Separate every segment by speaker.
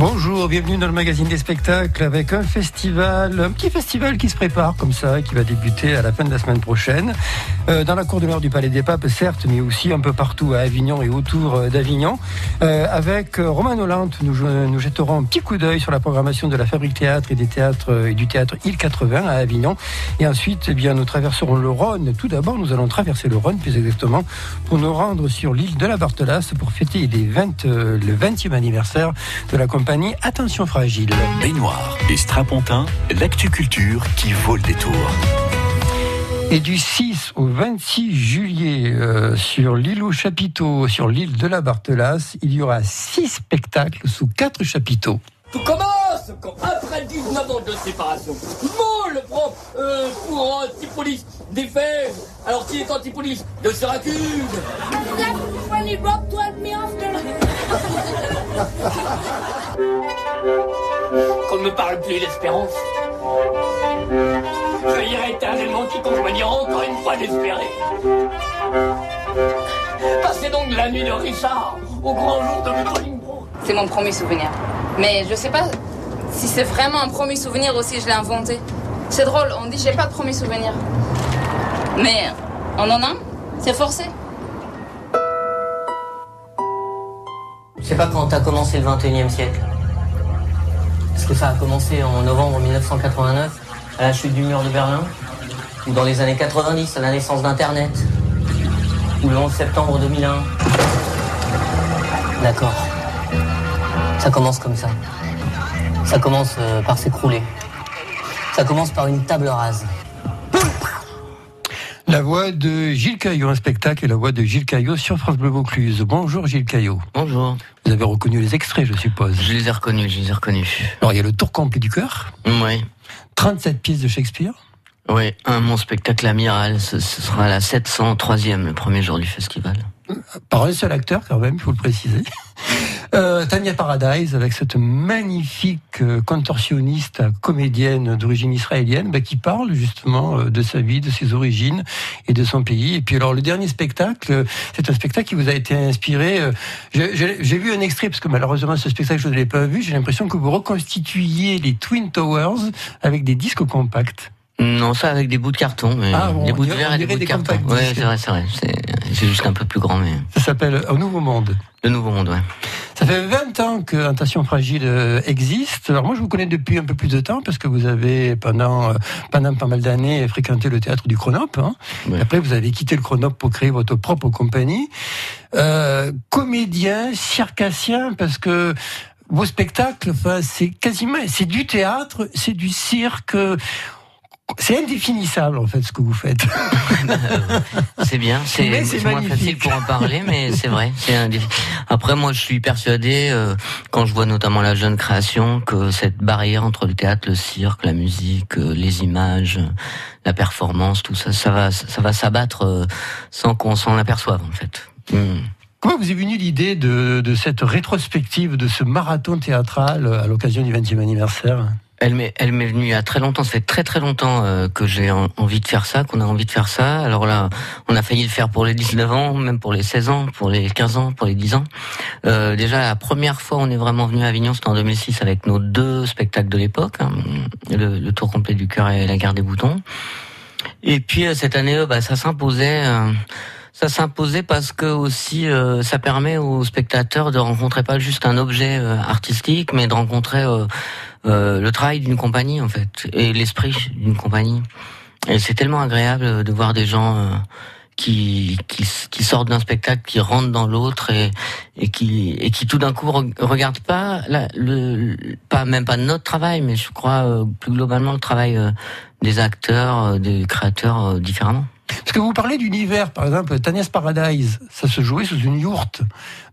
Speaker 1: Bonjour, bienvenue dans le magazine des spectacles avec un festival, un petit festival qui se prépare comme ça, qui va débuter à la fin de la semaine prochaine, euh, dans la cour de l'heure du Palais des Papes, certes, mais aussi un peu partout à Avignon et autour euh, d'Avignon. Euh, avec Romain Hollande, nous, jetterons un petit coup d'œil sur la programmation de la Fabrique Théâtre et du théâtre Île 80 à Avignon. Et ensuite, eh bien, nous traverserons le Rhône. Tout d'abord, nous allons traverser le Rhône, plus exactement, pour nous rendre sur l'île de la Barthelasse pour fêter les 20, le 20e anniversaire de la compagnie Attention Fragile.
Speaker 2: Baignoire et strapontin, l'actu-culture qui vaut le détour.
Speaker 1: Et du 6 au 26 juillet, euh, sur l'île aux chapiteaux, sur l'île de la Barthelasse, il y aura six spectacles sous quatre chapiteaux.
Speaker 3: Tout commence quand, après 19 ans de séparation, Molle prend euh, pour Antipolis des faits. Alors qui est Antipolis? De Syracuse Qu'on ne me parle plus d'espérance. Je irai éternellement quiconque me dira encore une fois d'espérer. Passez donc la nuit de Richard au grand jour de Bolingbroke.
Speaker 4: C'est mon premier souvenir. Mais je sais pas si c'est vraiment un premier souvenir ou si je l'ai inventé. C'est drôle, on dit j'ai pas de premier souvenir. Mais on en a un, c'est forcé.
Speaker 5: Je sais pas quand a commencé le 21e siècle. Est-ce que ça a commencé en novembre 1989, à la chute du mur de Berlin Ou dans les années 90, à la naissance d'Internet Ou le 11 septembre 2001 D'accord. Ça commence comme ça. Ça commence euh, par s'écrouler. Ça commence par une table rase.
Speaker 1: La voix de Gilles Caillot, un spectacle et la voix de Gilles Caillot sur France Bleu Vaucluse. Bonjour Gilles Caillot.
Speaker 6: Bonjour.
Speaker 1: Vous avez reconnu les extraits, je suppose.
Speaker 6: Je les ai reconnus, je les ai reconnus.
Speaker 1: Alors il y a le tour complet du cœur.
Speaker 6: Oui.
Speaker 1: 37 pièces de Shakespeare.
Speaker 6: Oui, un mon spectacle amiral, ce, ce sera la 703e, le premier jour du festival.
Speaker 1: Par un seul acteur quand même, il faut le préciser. Euh, Tania Paradise, avec cette magnifique euh, contorsionniste comédienne d'origine israélienne, bah, qui parle justement euh, de sa vie, de ses origines et de son pays. Et puis alors le dernier spectacle, c'est un spectacle qui vous a été inspiré. j'ai vu un extrait parce que malheureusement ce spectacle je ne l'ai pas vu. J'ai l'impression que vous reconstituiez les Twin Towers avec des disques compacts.
Speaker 6: Non, ça avec des bouts de carton, mais
Speaker 1: Ah, bon,
Speaker 6: des bouts de verre et des bouts de
Speaker 1: des
Speaker 6: carton.
Speaker 1: disques.
Speaker 6: c'est vrai, c'est vrai. C'est juste un peu plus grand, mais
Speaker 1: Ça s'appelle Un Nouveau Monde.
Speaker 6: le nouveau monde, ouais.
Speaker 1: Ça fait 20 ans que Intention Fragile euh, existe. Alors moi, je vous connais depuis un peu plus de temps parce que vous avez, pendant, euh, pendant pas mal d'années, fréquenté le théâtre du Chronop. Hein.
Speaker 6: Ouais.
Speaker 1: Après, vous avez quitté le Chronop pour créer votre propre compagnie. Euh, comédien, circassien, parce que vos spectacles, enfin, c'est quasiment, c'est du théâtre, c'est du cirque. C'est indéfinissable, en fait, ce que vous faites.
Speaker 6: C'est bien, c'est moins facile pour en parler, mais c'est vrai. Après, moi, je suis persuadé, euh, quand je vois notamment la jeune création, que cette barrière entre le théâtre, le cirque, la musique, euh, les images, la performance, tout ça, ça va, ça va s'abattre euh, sans qu'on s'en aperçoive, en fait. Hmm.
Speaker 1: Comment vous est venue l'idée de, de cette rétrospective, de ce marathon théâtral à l'occasion du 20e anniversaire?
Speaker 6: Elle m'est, elle m'est venue il y a très longtemps. Ça fait très très longtemps euh, que j'ai en- envie de faire ça, qu'on a envie de faire ça. Alors là, on a failli le faire pour les 19 ans, même pour les 16 ans, pour les 15 ans, pour les 10 ans. Euh, déjà, la première fois, on est vraiment venu à Avignon, c'était en 2006 avec nos deux spectacles de l'époque, hein, le, le Tour complet du cœur et la Guerre des boutons. Et puis euh, cette année, euh, bah, ça s'imposait. Euh, ça s'imposait parce que aussi euh, ça permet aux spectateurs de rencontrer pas juste un objet euh, artistique, mais de rencontrer euh, euh, le travail d'une compagnie en fait et l'esprit d'une compagnie. Et c'est tellement agréable de voir des gens euh, qui, qui qui sortent d'un spectacle, qui rentrent dans l'autre et et qui et qui tout d'un coup re- regardent pas la, le pas même pas notre travail, mais je crois euh, plus globalement le travail euh, des acteurs, euh, des créateurs euh, différemment.
Speaker 1: Parce que vous parlez d'univers, par exemple, Tania's Paradise, ça se jouait sous une yourte.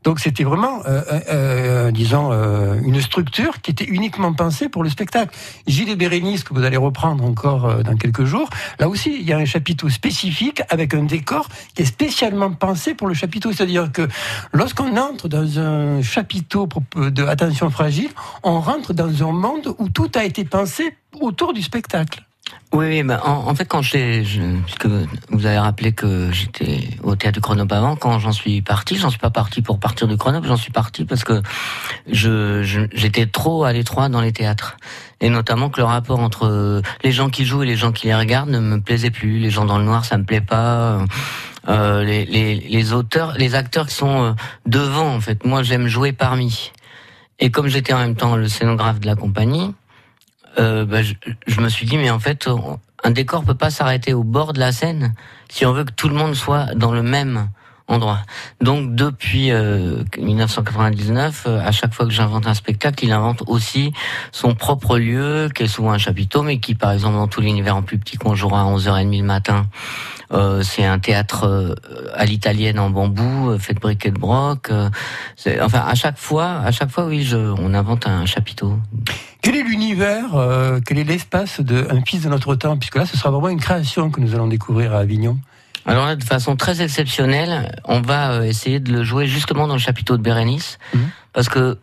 Speaker 1: Donc c'était vraiment, euh, euh, euh, disons, euh, une structure qui était uniquement pensée pour le spectacle. Gilles et Bérénice, que vous allez reprendre encore euh, dans quelques jours, là aussi, il y a un chapiteau spécifique avec un décor qui est spécialement pensé pour le chapiteau. C'est-à-dire que lorsqu'on entre dans un chapiteau de Attention Fragile, on rentre dans un monde où tout a été pensé autour du spectacle.
Speaker 6: Oui, bah, en, fait, quand j'ai, puisque vous avez rappelé que j'étais au théâtre du Chronope avant, quand j'en suis parti, j'en suis pas parti pour partir du Chronope, j'en suis parti parce que je, j'étais trop à l'étroit dans les théâtres. Et notamment que le rapport entre les gens qui jouent et les gens qui les regardent ne me plaisait plus. Les gens dans le noir, ça me plaît pas. Euh, les, les, les, auteurs, les acteurs qui sont euh, devant, en fait. Moi, j'aime jouer parmi. Et comme j'étais en même temps le scénographe de la compagnie, euh, bah, je, je, me suis dit, mais en fait, un décor peut pas s'arrêter au bord de la scène si on veut que tout le monde soit dans le même endroit. Donc depuis 1999, euh, euh, à chaque fois que j'invente un spectacle, il invente aussi son propre lieu, qui est souvent un chapiteau, mais qui, par exemple, dans tout l'univers en plus petit qu'on jouera à 11h30 le matin, euh, c'est un théâtre euh, à l'italienne en bambou, fait de briques et de broc. enfin, à chaque fois, à chaque fois, oui, je, on invente un chapiteau.
Speaker 1: Quel est l'univers, euh, quel est l'espace de Un fils de notre temps? Puisque là, ce sera vraiment une création que nous allons découvrir à Avignon.
Speaker 6: Alors là, de façon très exceptionnelle, on va euh, essayer de le jouer justement dans le chapiteau de Bérénice, mhm. parce que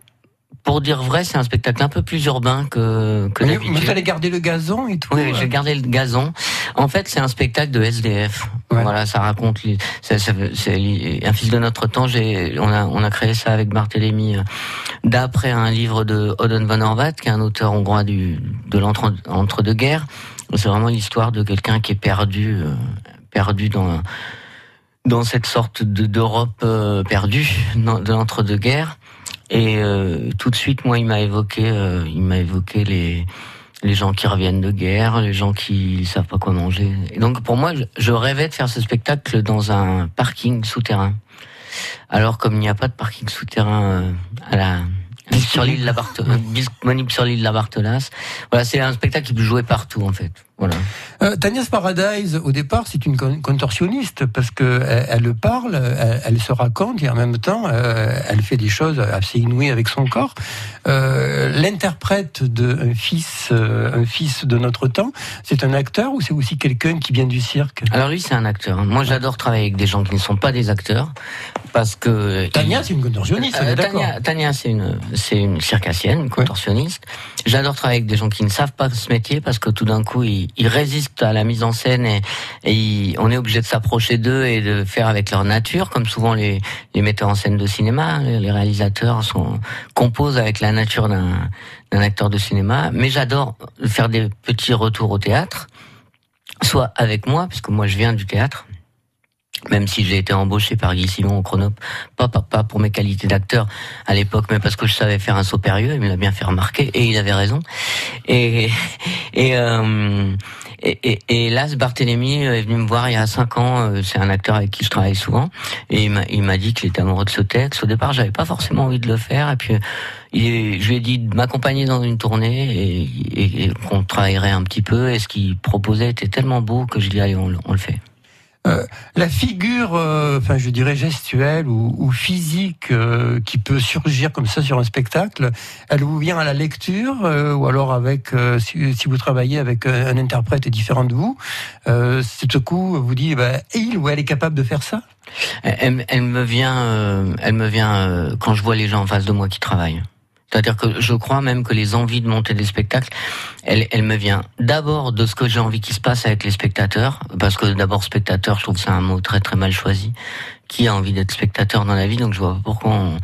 Speaker 6: pour dire vrai, c'est un spectacle un peu plus urbain que, que d'habitude.
Speaker 1: Vous allez garder le gazon et tout
Speaker 6: Oui, j'ai gardé le gazon. En fait, c'est un spectacle de SDF. Voilà, ça raconte... C'est un fils de notre temps. J'ai, on a, on a créé ça avec Barthélemy euh, d'après un livre de Odon van Horvath, qui est un auteur hongrois du, de l'entre-deux-guerres. C'est vraiment l'histoire de quelqu'un qui est perdu, euh, perdu dans dans cette sorte d'Europe euh, perdue, de l'entre-deux-guerres. Et euh, tout de suite, moi, il m'a évoqué, euh, il m'a évoqué les les gens qui reviennent de guerre, les gens qui savent pas quoi manger. Et donc, pour moi, je rêvais de faire ce spectacle dans un parking souterrain. Alors, comme il n'y a pas de parking souterrain euh, à la sur l'île disponible sur l'île de la Bartolas. Voilà, c'est un spectacle qui peut jouer partout en fait. Voilà.
Speaker 1: Euh, Tania's Paradise, au départ, c'est une contorsionniste parce que elle, parle, elle, se raconte et en même temps, euh, elle fait des choses assez inouïes avec son corps. Euh, L'interprète d'un fils, euh, un fils de notre temps, c'est un acteur ou c'est aussi quelqu'un qui vient du cirque?
Speaker 6: Alors lui, c'est un acteur. Moi, j'adore travailler avec des gens qui ne sont pas des acteurs parce que
Speaker 1: Tania, c'est une contorsionniste. Euh,
Speaker 6: Tania, Tania c'est une, c'est une circassienne, une contorsionniste. J'adore travailler avec des gens qui ne savent pas ce métier parce que tout d'un coup, ils, ils résistent à la mise en scène et, on est obligé de s'approcher d'eux et de faire avec leur nature, comme souvent les, les metteurs en scène de cinéma, les réalisateurs sont composent avec la nature d'un acteur de cinéma. Mais j'adore faire des petits retours au théâtre, soit avec moi, puisque moi je viens du théâtre même si j'ai été embauché par Guy Simon au Chronope, pas, pas, pas pour mes qualités d'acteur à l'époque, mais parce que je savais faire un saut périlleux, il me l'a bien fait remarquer, et il avait raison. Et, et, euh, et, et, là, ce Barthélémy est venu me voir il y a cinq ans, euh, c'est un acteur avec qui je travaille souvent, et il m'a dit qu'il était amoureux de ce texte. Au départ, j'avais pas forcément envie de le faire, et puis il, je lui ai dit de m'accompagner dans une tournée et, et, qu'on travaillerait un petit peu, et ce qu'il proposait était tellement beau que je lui ai dit, allez, on, on le fait.
Speaker 1: Euh, la figure, euh, enfin je dirais gestuelle ou, physique euh, qui peut surgir comme ça sur un spectacle, elle vous vient à la lecture ou alors avec si, vous travaillez avec un, interprète différent de vous, tout coup vous dit bah, il ou elle est capable de faire ça?
Speaker 6: Elle, elle me vient, elle me vient quand je vois les gens en face de moi qui travaillent. C'est-à-dire que je crois même que les envies de monter des spectacles, elle, elle me vient d'abord de ce que j'ai envie qu'il se passe avec les spectateurs, parce que d'abord spectateur, je trouve que c'est un mot très très mal choisi. Qui a envie d'être spectateur dans la vie? Donc je vois pas pourquoi on,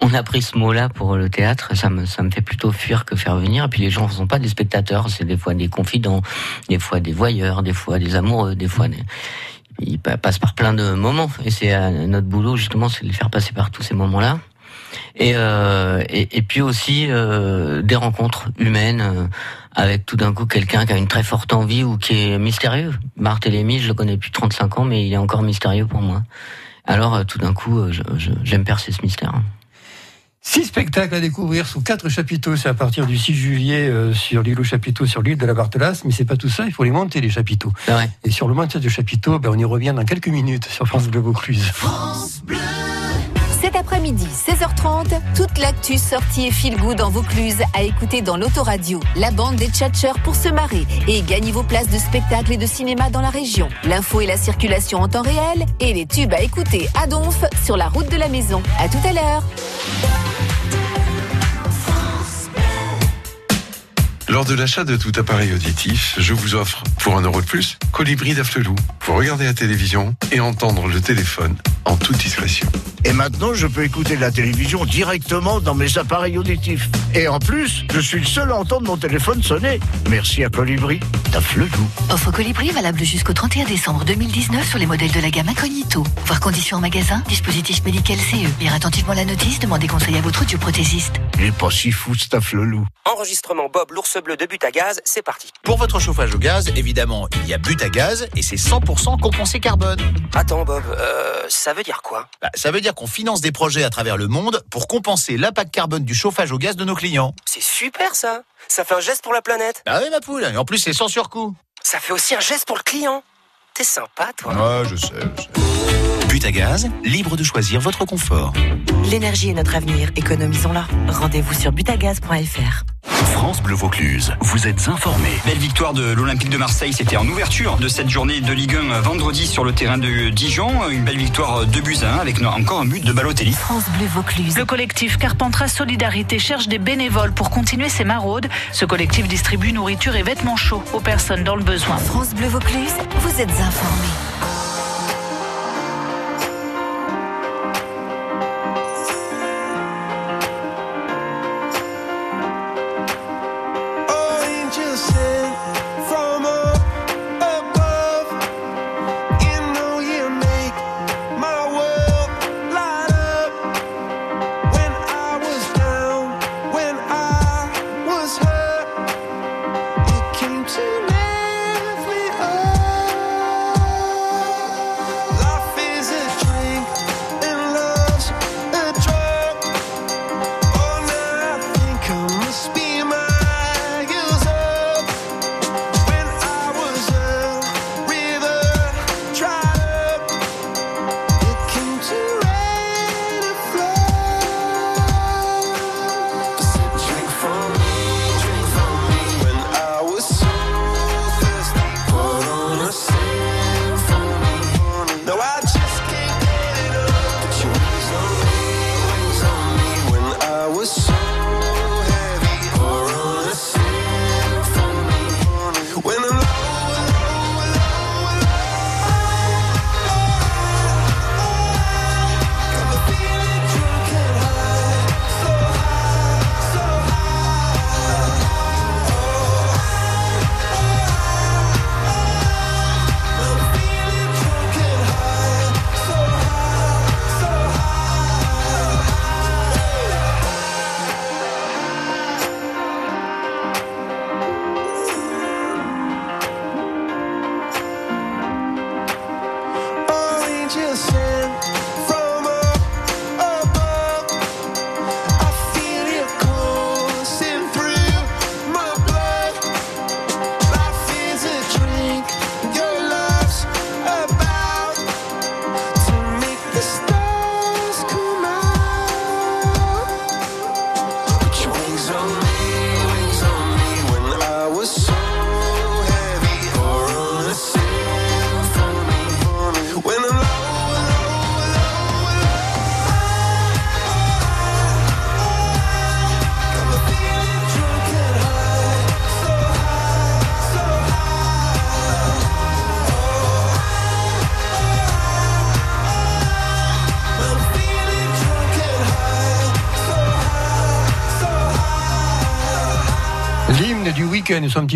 Speaker 6: on a pris ce mot-là pour le théâtre. Ça me ça me fait plutôt fuir que faire venir. Et puis les gens ne sont pas des spectateurs, c'est des fois des confidents, des fois des voyeurs, des fois des amoureux, des fois des ils passent par plein de moments et c'est notre boulot justement c'est de les faire passer par tous ces moments-là et, euh, et, et, puis aussi euh, des rencontres humaines euh, avec tout d'un coup quelqu'un qui a une très forte envie ou qui est mystérieux. Barthélémy, je le connais depuis 35 ans, mais il est encore mystérieux pour moi. Alors euh, tout d'un coup, j'aime percer ce mystère.
Speaker 1: Six spectacles à découvrir sous quatre chapiteaux. C'est à partir du 6 juillet sur l'île aux chapiteaux, sur l'île de la Barthelasse. Mais c'est pas tout ça, il faut les monter, les chapiteaux. Et sur le montage de chapiteaux, ben, on y revient dans quelques minutes sur France Bleu Vaucluse. France Bleu
Speaker 7: cet après-midi, 16h30, toute l'actu sortie et feel good en Vaucluse à écouter dans l'autoradio. La bande des tchatcheurs pour se marrer et gagner vos places de spectacle et de cinéma dans la région. L'info et la circulation en temps réel et les tubes à écouter à Donf sur la route de la maison. À tout à l'heure.
Speaker 8: Lors de l'achat de tout appareil auditif, je vous offre, pour un euro de plus, Colibri d'Afflelou. Pour regarder la télévision et entendre le téléphone en toute discrétion.
Speaker 9: Et maintenant, je peux écouter la télévision directement dans mes appareils auditifs. Et en plus, je suis le seul à entendre mon téléphone sonner. Merci à Colibri d'Afflelou.
Speaker 7: Offre Colibri valable jusqu'au 31 décembre 2019 sur les modèles de la gamme Incognito. Voir conditions en magasin, dispositif médical CE. Lire attentivement la notice, demandez conseil à votre audioprothésiste.
Speaker 9: Il est pas si fou, cet Afflelou.
Speaker 10: Enregistrement Bob l'ours bleu de but à gaz, c'est parti. Pour votre chauffage au gaz, évidemment, il y a but à gaz et c'est 100% compensé carbone. Attends Bob, euh, ça veut dire quoi Bah, Ça veut dire qu'on finance des projets à travers le monde pour compenser l'impact carbone du chauffage au gaz de nos clients.
Speaker 11: C'est super ça Ça fait un geste pour la planète
Speaker 10: Ah oui ma poule, et en plus c'est sans surcoût.
Speaker 11: Ça fait aussi un geste pour le client T'es sympa toi
Speaker 10: Ouais, je sais, je sais. But à gaz, libre de choisir votre confort.
Speaker 12: L'énergie est notre avenir, économisons-la. Rendez-vous sur butagaz.fr.
Speaker 2: France Bleu Vaucluse, vous êtes informés.
Speaker 13: Belle victoire de l'Olympique de Marseille, c'était en ouverture de cette journée de Ligue 1 vendredi sur le terrain de Dijon. Une belle victoire de buts à 1 avec encore un but de Balotelli.
Speaker 7: France Bleu Vaucluse.
Speaker 14: Le collectif Carpentras Solidarité cherche des bénévoles pour continuer ses maraudes. Ce collectif distribue nourriture et vêtements chauds aux personnes dans le besoin.
Speaker 7: France Bleu Vaucluse, vous êtes informés.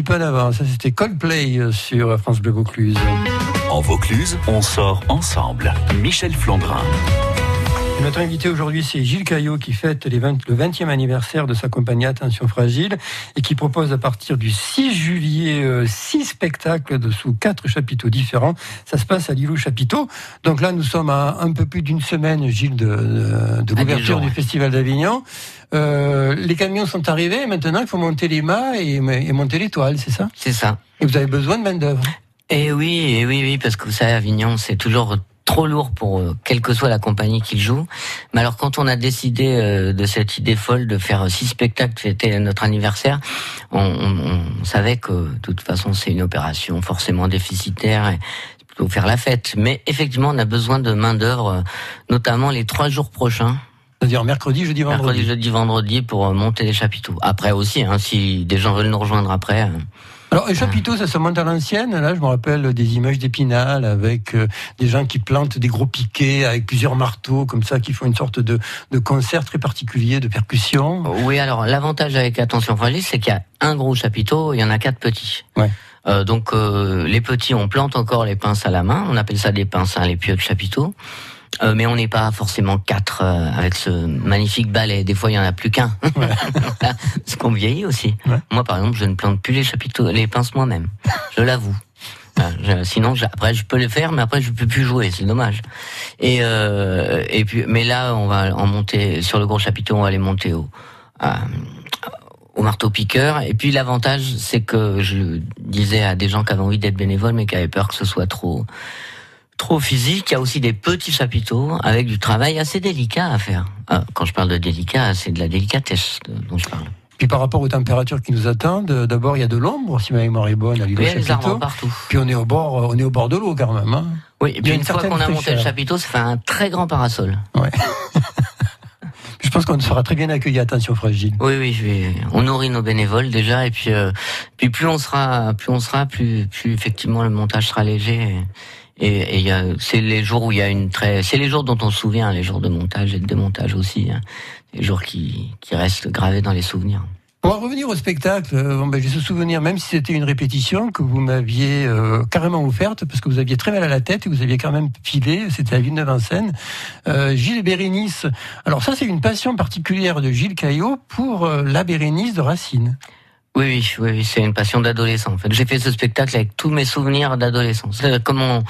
Speaker 1: Ça, c'était Coldplay euh, sur France Bleu Vaucluse.
Speaker 2: En Vaucluse, on sort ensemble. Michel Flandrin.
Speaker 1: Et Notre invité aujourd'hui, c'est Gilles Caillot qui fête les 20 le 20e anniversaire de sa compagnie Attention Fragile et qui propose à partir du 6 juillet euh, six spectacles de, sous quatre chapiteaux différents. Ça se passe à Lilou Chapiteau. Donc là, nous sommes à un peu plus d'une semaine, Gilles, de, de, de
Speaker 6: À
Speaker 1: l'ouverture du. Festival d'Avignon. Euh, les camions sont arrivés. Maintenant, il faut monter les mâts et, et monter les toiles, c'est ça?
Speaker 6: C'est ça.
Speaker 1: Et vous avez besoin de main d'œuvre.
Speaker 6: Et oui, et oui, oui, parce que vous savez, Avignon, c'est toujours trop lourd pour euh, quelle que soit la compagnie qu'il joue. Mais alors quand on a décidé euh, de cette idée folle de faire six spectacles, fêter notre anniversaire, on, on- on savait que de toute façon c'est une opération forcément déficitaire et plutôt faire la fête. Mais effectivement, on a besoin de main d'œuvre, euh, notamment les trois jours prochains.
Speaker 1: C'est-à-dire mercredi, jeudi, vendredi.
Speaker 6: Mercredi, jeudi, vendredi pour euh, monter les chapiteaux. Après aussi, hein, si des gens veulent nous rejoindre après.
Speaker 1: Alors, les chapiteaux, ça se monte à l'ancienne. Là, je me rappelle des images d'Épinal avec euh, des gens qui plantent des gros piquets avec plusieurs marteaux, comme ça, qui font une sorte de, de concert très particulier, de percussion.
Speaker 6: Oui, alors l'avantage avec Attention Fragile, c'est qu'il y a un gros chapiteau, il y en a quatre petits.
Speaker 1: Ouais.
Speaker 6: Euh, donc euh, les petits, on plante encore les pinces à la main. On appelle ça des pinces, hein, les pieux de chapiteau. Euh, mais on n'est pas forcément quatre euh, avec ce magnifique balai. Des fois, il y en a plus qu'un. Parce qu'on vieillit aussi. Moi, par exemple, je ne plante plus les chapiteaux, les pinces moi-même. Je l'avoue. Je- sinon, je- après, je peux le faire, mais après, je peux plus jouer. C'est dommage. Et euh, et puis, mais là, on va en monter sur le gros chapiteau. On va les monter au au marteau piqueur. Et puis l'avantage, c'est que je disais à des gens qui avaient envie d'être bénévoles, mais qui avaient peur que ce soit trop trop physique. Il y a aussi des petits chapiteaux avec du travail assez délicat à faire. Ah, quand je parle de délicat, c'est de la délicatesse dont je parle.
Speaker 1: Puis par rapport aux températures qui nous attendent, euh, d'abord il y a de l'ombre, si ma mémoire est bonne, à l'île
Speaker 6: Oui, arbres partout.
Speaker 1: Puis on est au bord, euh, on est au bord de l'eau quand même. Hein.
Speaker 6: Oui, et puis
Speaker 1: une
Speaker 6: une fois qu'on a monté le chapiteau, ça fait un très grand parasol.
Speaker 1: Je pense qu'on sera très bien accueilli. Attention fragile.
Speaker 6: Oui, oui, je vais- on nourrit nos bénévoles déjà, et puis, euh, puis plus on sera, plus on sera, plus, plus effectivement le montage sera léger. Et, et, et c'est les jours où il y a une très, c'est les jours dont on se souvient, les jours de montage et de démontage aussi, hein. les jours qui, qui restent gravés dans les souvenirs.
Speaker 1: On va revenir au spectacle. Euh, Bon, ben, j'ai ce souvenir, même si c'était une répétition que vous m'aviez euh, carrément offerte, parce que vous aviez très mal à la tête et vous aviez quand même filé. C'était à Villeneuve-en-Seine. Euh, Gilles Bérénice. Alors ça, c'est une passion particulière de Gilles Caillot pour euh, la Bérénice de Racine.
Speaker 6: Oui, oui, oui, c'est une passion d'adolescent. En fait, j'ai fait ce spectacle avec tous mes souvenirs d'adolescence. C'est Comment,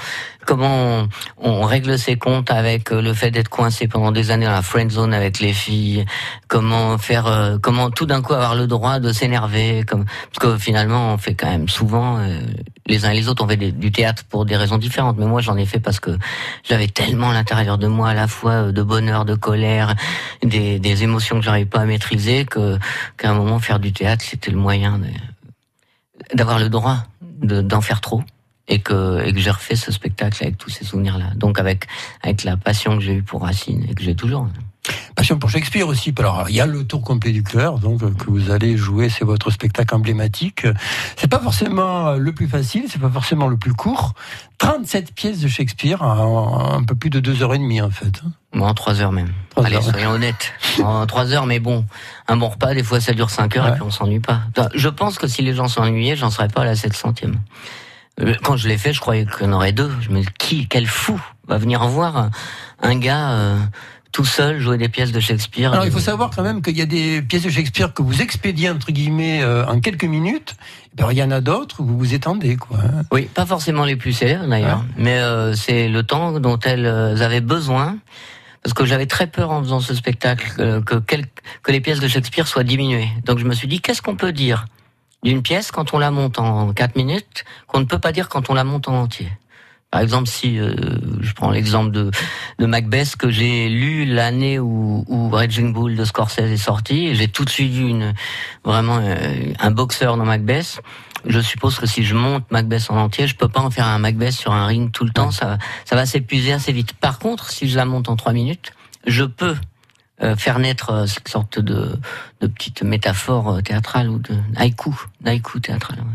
Speaker 6: comment on, on règle ses comptes avec euh, le fait d'être coincé pendant des années dans la friend zone avec les filles. Comment faire, euh, comment tout d'un coup avoir le droit de s'énerver. Comme parce que finalement, on fait quand même souvent euh, les uns et les autres. On fait du théâtre pour des raisons différentes. Mais moi, j'en ai fait parce que j'avais tellement à l'intérieur de moi à la fois euh, de bonheur, de colère, des, des émotions que j'arrivais pas à maîtriser que qu'à un moment faire du théâtre c'était le moyen d'avoir le droit de- d'en faire trop et que et que j'ai refait ce spectacle avec tous ces souvenirs là donc avec avec la passion que j'ai eue pour Racine et que j'ai toujours
Speaker 1: Passion pour Shakespeare aussi. Alors, il y a le tour complet du cœur, donc que vous allez jouer, c'est votre spectacle emblématique. C'est pas forcément le plus facile, c'est pas forcément le plus court. 37 pièces de Shakespeare en un peu plus de deux heures et demie en fait.
Speaker 6: Moi, en trois heures même. Allez,
Speaker 1: heures.
Speaker 6: soyons honnêtes. En trois heures, mais bon, un bon repas, des fois, ça dure cinq heures et puis on s'ennuie pas. Je pense que si les gens s'ennuyaient, j'en serais pas à la 700e. Euh, Quand je l'ai fait, je croyais en aurait deux. Je me dis, qui, quel fou va venir voir un, gars euh, tout seul jouer des pièces de Shakespeare
Speaker 1: Alors il faut savoir quand même qu'il y a des pièces de Shakespeare que vous expédiez entre guillemets euh, en quelques minutes. Alors, il y en a d'autres où vous vous étendez quoi.
Speaker 6: Oui, pas forcément les plus célèbres d'ailleurs, mais euh, c'est le temps dont elles euh, avaient besoin. Parce que j'avais très peur en faisant ce spectacle euh, que, que les pièces de Shakespeare soient diminuées. Donc je me suis dit, qu'est-ce qu'on peut dire? D'une pièce quand on la monte en 4 minutes qu'on ne peut pas dire quand on la monte en entier Par exemple, si euh, je prends l'exemple de, de Macbeth que j'ai lu l'année où, où Raging Bull de Scorsese est sorti, j'ai tout de suite vu une, vraiment euh, un boxeur dans Macbeth. Je suppose que si je monte Macbeth en entier, je peux pas en faire un Macbeth sur un ring tout le temps. Ça, ça va s'épuiser assez vite. Par contre, si je la monte en trois minutes, je peux faire naître euh, cette sorte de, de petite métaphore euh, théâtrale ou de haïku, d'haïku théâtral. ouais.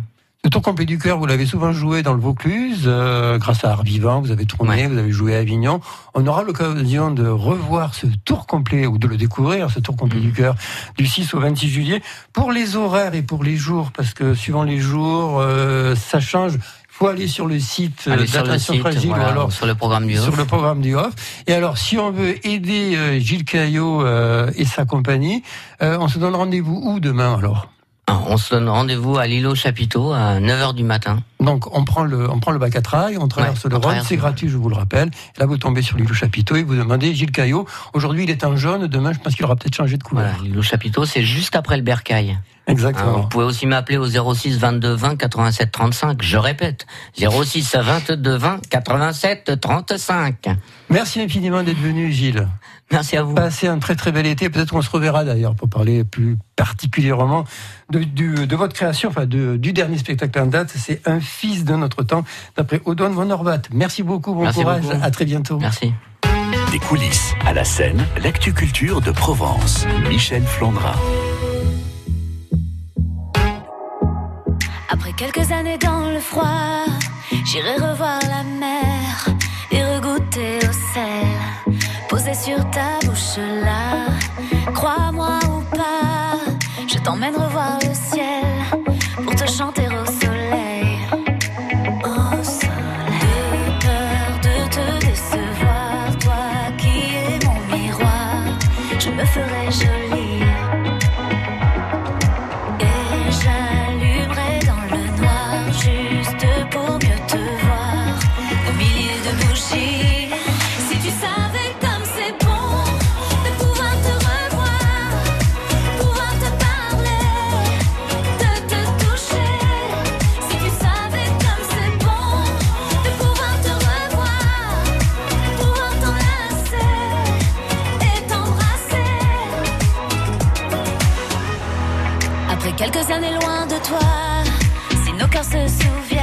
Speaker 1: Le tour complet du cœur, vous l'avez souvent joué dans le Vaucluse, euh, grâce à Art Vivant, vous avez tourné, vous avez joué à Avignon. On aura l'occasion de revoir ce tour complet, ou de le découvrir, ce tour complet du cœur, du 6 au 26 juillet. Pour les horaires et pour les jours, parce que suivant les jours, euh, ça change. Il faut aller sur le site euh,
Speaker 6: site,
Speaker 1: Fragile
Speaker 6: voilà,
Speaker 1: ou alors
Speaker 6: sur le programme du
Speaker 1: sur
Speaker 6: off.
Speaker 1: le programme du off. Et alors, si on veut aider euh, Gilles Caillot euh, et sa compagnie, on se donne rendez-vous où demain alors?
Speaker 6: Ah, On se donne rendez-vous à l'îlot Chapiteau à 9h du matin.
Speaker 1: Donc on prend le on prend le bac à trail, on traverse
Speaker 6: Ouais,
Speaker 1: le Rhône, c'est gratuit, je vous le rappelle. Et là vous tombez sur l'île au chapiteau et vous demandez Gilles Caillot. Aujourd'hui il est en jaune, demain je pense qu'il aura peut-être changé de couleur.
Speaker 6: Voilà, l'îlot Chapiteau, c'est juste après le bercail.
Speaker 1: Exactement.
Speaker 6: Hein, vous pouvez aussi m'appeler au 06 22 20 87 35. Je répète, 06 22 20 87 35.
Speaker 1: Merci infiniment d'être venu Gilles.
Speaker 6: Merci à vous.
Speaker 1: Passez un très très bel été. Peut-être qu'on se reverra d'ailleurs pour parler plus particulièrement de, du- de votre création, enfin de- du dernier spectacle en date. C'est Un fils de notre temps, d'après Odon von Horvath. Merci beaucoup, bon
Speaker 6: Merci
Speaker 1: courage,
Speaker 6: beaucoup.
Speaker 1: à très bientôt.
Speaker 6: Merci.
Speaker 2: des coulisses. À la scène, l'actu culture de Provence. Michel Flandra.
Speaker 15: Après quelques années dans le froid, j'irai revoir la mer sur ta bouche là, crois-moi Quelques années loin de toi, si nos cœurs se souviennent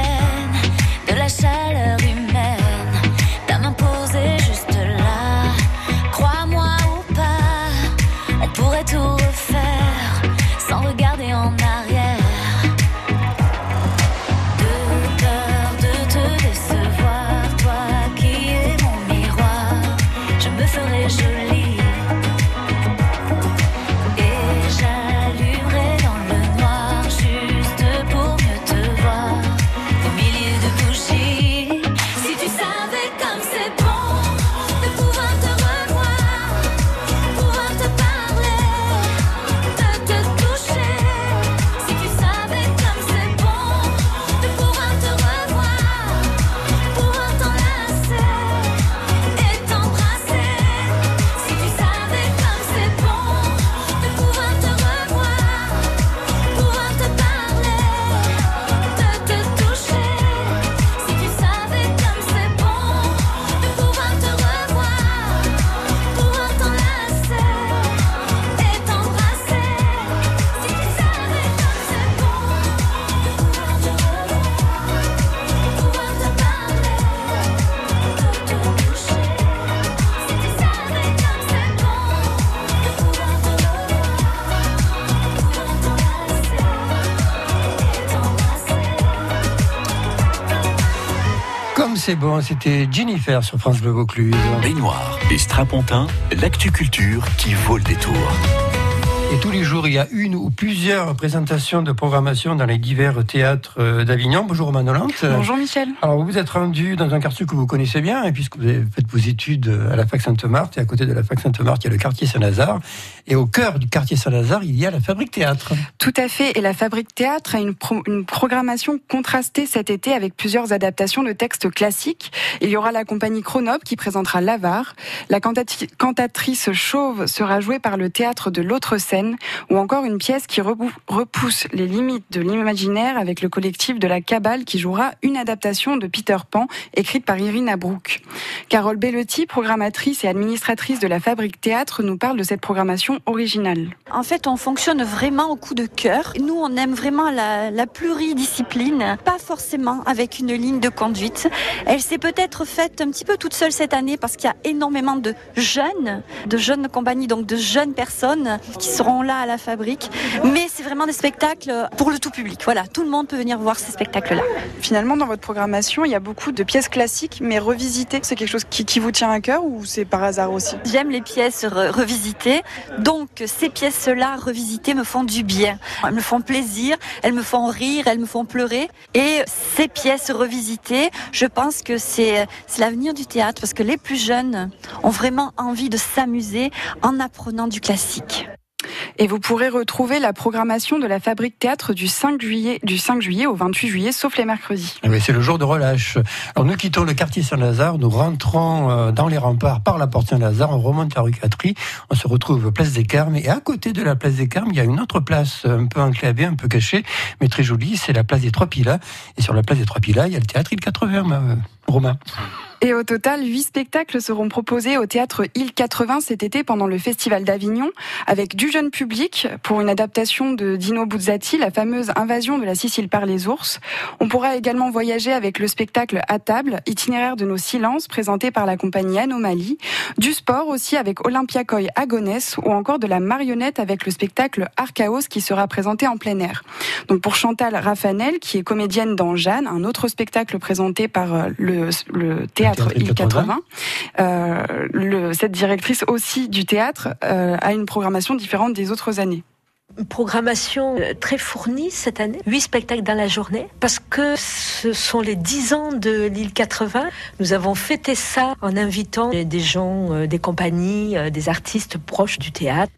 Speaker 15: bon,
Speaker 1: c'était Jennifer sur France Bleu Vaucluse.
Speaker 2: Baignoire et Strapontin, l'actu culture qui vaut le détour.
Speaker 1: Et tous les jours, il y a une ou plusieurs présentations de programmation dans les divers théâtres euh, d'Avignon. Bonjour Romain Nolante.
Speaker 16: Bonjour Michel.
Speaker 1: Alors vous vous êtes rendu dans un quartier que vous connaissez bien, et puisque vous avez fait vos études à la fac Sainte-Marthe, et à côté de la fac Sainte-Marthe, il y a le quartier Saint-Lazare. Et au cœur du quartier Saint-Lazare, il y a la fabrique théâtre.
Speaker 16: Tout à fait. Et la Fabrique Théâtre a une, pro- une programmation contrastée cet été avec plusieurs adaptations de textes classiques. Il y aura la compagnie Chronop qui présentera L'Avare. La cantatrice Chauve sera jouée par le théâtre de l'autre scène ou encore une pièce qui repousse les limites de l'imaginaire avec le collectif de la Cabale qui jouera une adaptation de Peter Pan écrite par Irina Brook. Carole Bellotti, programmatrice et administratrice de la Fabrique Théâtre, nous parle de cette programmation originale.
Speaker 17: En fait, on fonctionne vraiment au coup de cœur. Nous, on aime vraiment la, la pluridiscipline, pas forcément avec une ligne de conduite. Elle s'est peut-être faite un petit peu toute seule cette année parce qu'il y a énormément de jeunes, de jeunes compagnies, donc de jeunes personnes qui seront là à la fabrique. Mais c'est vraiment des spectacles pour le tout public. Voilà, tout le monde peut venir voir ces spectacles-là.
Speaker 16: Finalement, dans votre programmation, il y a beaucoup de pièces classiques, mais revisitées. C'est quelque chose qui, qui vous tient à cœur ou c'est par hasard aussi?
Speaker 17: J'aime les pièces re- revisitées, donc ces pièces-là revisitées me font du bien. Elles me font plaisir, elles me font rire, elles me font pleurer. Et ces pièces revisitées, je pense que c'est l'avenir du théâtre parce que les plus jeunes ont vraiment envie de s'amuser en apprenant du classique.
Speaker 16: Et vous pourrez retrouver la programmation de la Fabrique Théâtre du 5 juillet, du 5 juillet au 28 juillet, sauf les mercredis.
Speaker 1: Eh bien, c'est le jour de relâche. Alors nous quittons le quartier Saint-Lazare, nous rentrons euh, dans les remparts par la porte Saint-Lazare, on remonte la rue Catry, on se retrouve place des Carmes et à côté de la place des Carmes, il y a une autre place un peu enclavée, un peu cachée, mais très jolie, c'est la place des Trois Pilas. Et sur la place des Trois Pilas, il y a le théâtre Il 80, euh, Romain.
Speaker 16: Et au total, huit spectacles seront proposés au théâtre Île 80 cet été pendant le Festival d'Avignon, avec du jeune public pour une adaptation de Dino Buzzati, la fameuse invasion de la Sicile par les ours. On pourra également voyager avec le spectacle À table, itinéraire de nos silences, présenté par la compagnie Anomalie, du sport aussi avec Olympiakoi Agonès, ou encore de la marionnette avec le spectacle Archaos qui sera présenté en plein air. Donc pour Chantal Raffanel, qui est comédienne dans Jeanne, un autre spectacle présenté par euh, le théâtre
Speaker 1: théâtre
Speaker 16: Île
Speaker 1: Île
Speaker 16: 80, euh, le- cette directrice aussi du théâtre euh, a une programmation différente des autres années.
Speaker 18: Une programmation euh, très fournie cette année, huit spectacles dans la journée, parce que ce sont les 10 ans de l'île 80. Nous avons fêté ça en invitant des gens, des compagnies, des artistes proches du théâtre.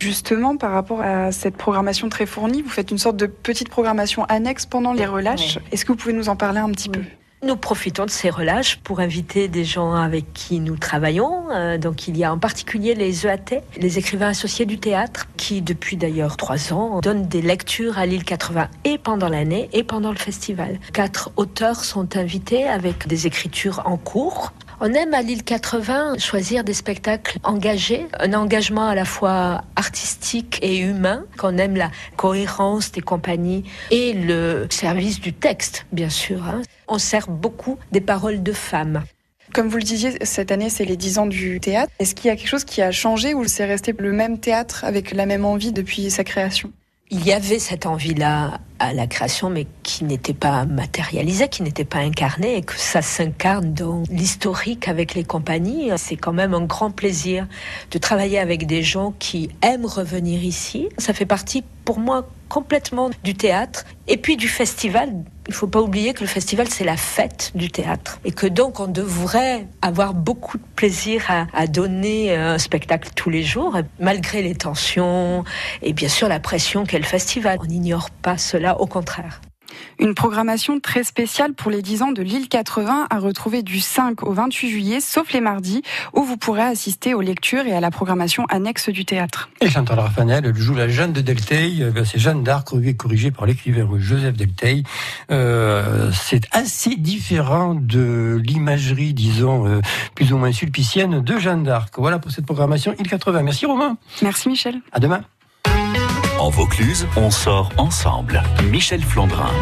Speaker 16: Justement, par rapport à cette programmation très fournie, vous faites une sorte de petite programmation annexe pendant les relâches. Est-ce que vous pouvez nous en parler un petit peu?
Speaker 18: Nous profitons de ces relâches pour inviter des gens avec qui nous travaillons. Euh, donc il y a en particulier les EAT, les écrivains associés du théâtre, qui depuis d'ailleurs trois ans donnent des lectures à l'île 80 et pendant l'année et pendant le festival. Quatre auteurs sont invités avec des écritures en cours. On aime à l'île 80 choisir des spectacles engagés, un engagement à la fois artistique et humain, qu'on aime la cohérence des compagnies et le service du texte, bien sûr. hein. On sert beaucoup des paroles de femmes.
Speaker 16: Comme vous le disiez, cette année, c'est les 10 ans du théâtre. Est-ce qu'il y a quelque chose qui a changé ou c'est resté le même théâtre avec la même envie depuis sa création?
Speaker 18: Il y avait cette envie-là à la création, mais qui n'était pas matérialisée, qui n'était pas incarnée, et que ça s'incarne dans l'historique avec les compagnies. C'est quand même un grand plaisir de travailler avec des gens qui aiment revenir ici. Ça fait partie, pour moi, complètement du théâtre et puis du festival. Il faut pas oublier que le festival, c'est la fête du théâtre. Et que donc, on devrait avoir beaucoup de plaisir à, à donner un spectacle tous les jours, malgré les tensions et bien sûr la pression qu'est le festival. On n'ignore pas cela, au contraire.
Speaker 16: Une programmation très spéciale pour les 10 ans de l'île 80 à retrouver du 5 au 28 juillet, sauf les mardis, où vous pourrez assister aux lectures et à la programmation annexe du théâtre.
Speaker 1: Et Chantal Raffanel, elle joue la Jeanne de Delteil. Euh, ben, C'est Jeanne d'Arc, corrigée par l'écrivain Joseph Delteil. Euh, c'est assez différent de l'imagerie, disons, euh, plus ou moins sulpicienne de Jeanne d'Arc. Voilà pour cette programmation île 80. Merci Romain.
Speaker 16: Merci Michel.
Speaker 1: À demain.
Speaker 2: En Vaucluse, on sort ensemble. Michel Flandrin.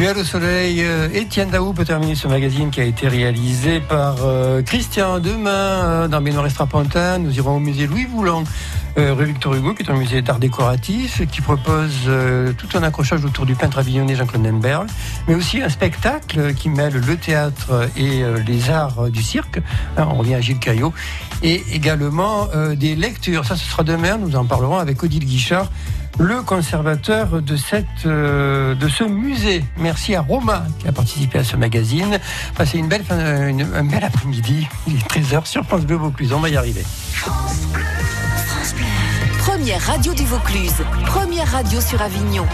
Speaker 19: Duel au soleil,
Speaker 1: euh, Étienne Daou peut terminer ce magazine qui a été réalisé par euh, Christian. Demain, euh, dans Benoît Strapontin, nous irons au musée Louis Voulant, euh, rue Victor Hugo, qui est un musée d'art décoratif, qui propose euh, tout un accrochage autour du peintre avignonné Jean-Claude Nemberg, mais aussi un spectacle qui mêle le théâtre et les arts du cirque. Hein, on revient à Gilles Caillot. Et également des lectures. Ça, ce sera demain. Nous en parlerons avec Odile Guichard le conservateur euh, de ce musée. Merci à Romain qui a participé à ce magazine. Passez une belle, fin, euh, une, un bel après-midi. Il est 13h sur France Bleu Vaucluse. On va y arriver.
Speaker 7: Première radio du Vaucluse. Première radio sur Avignon.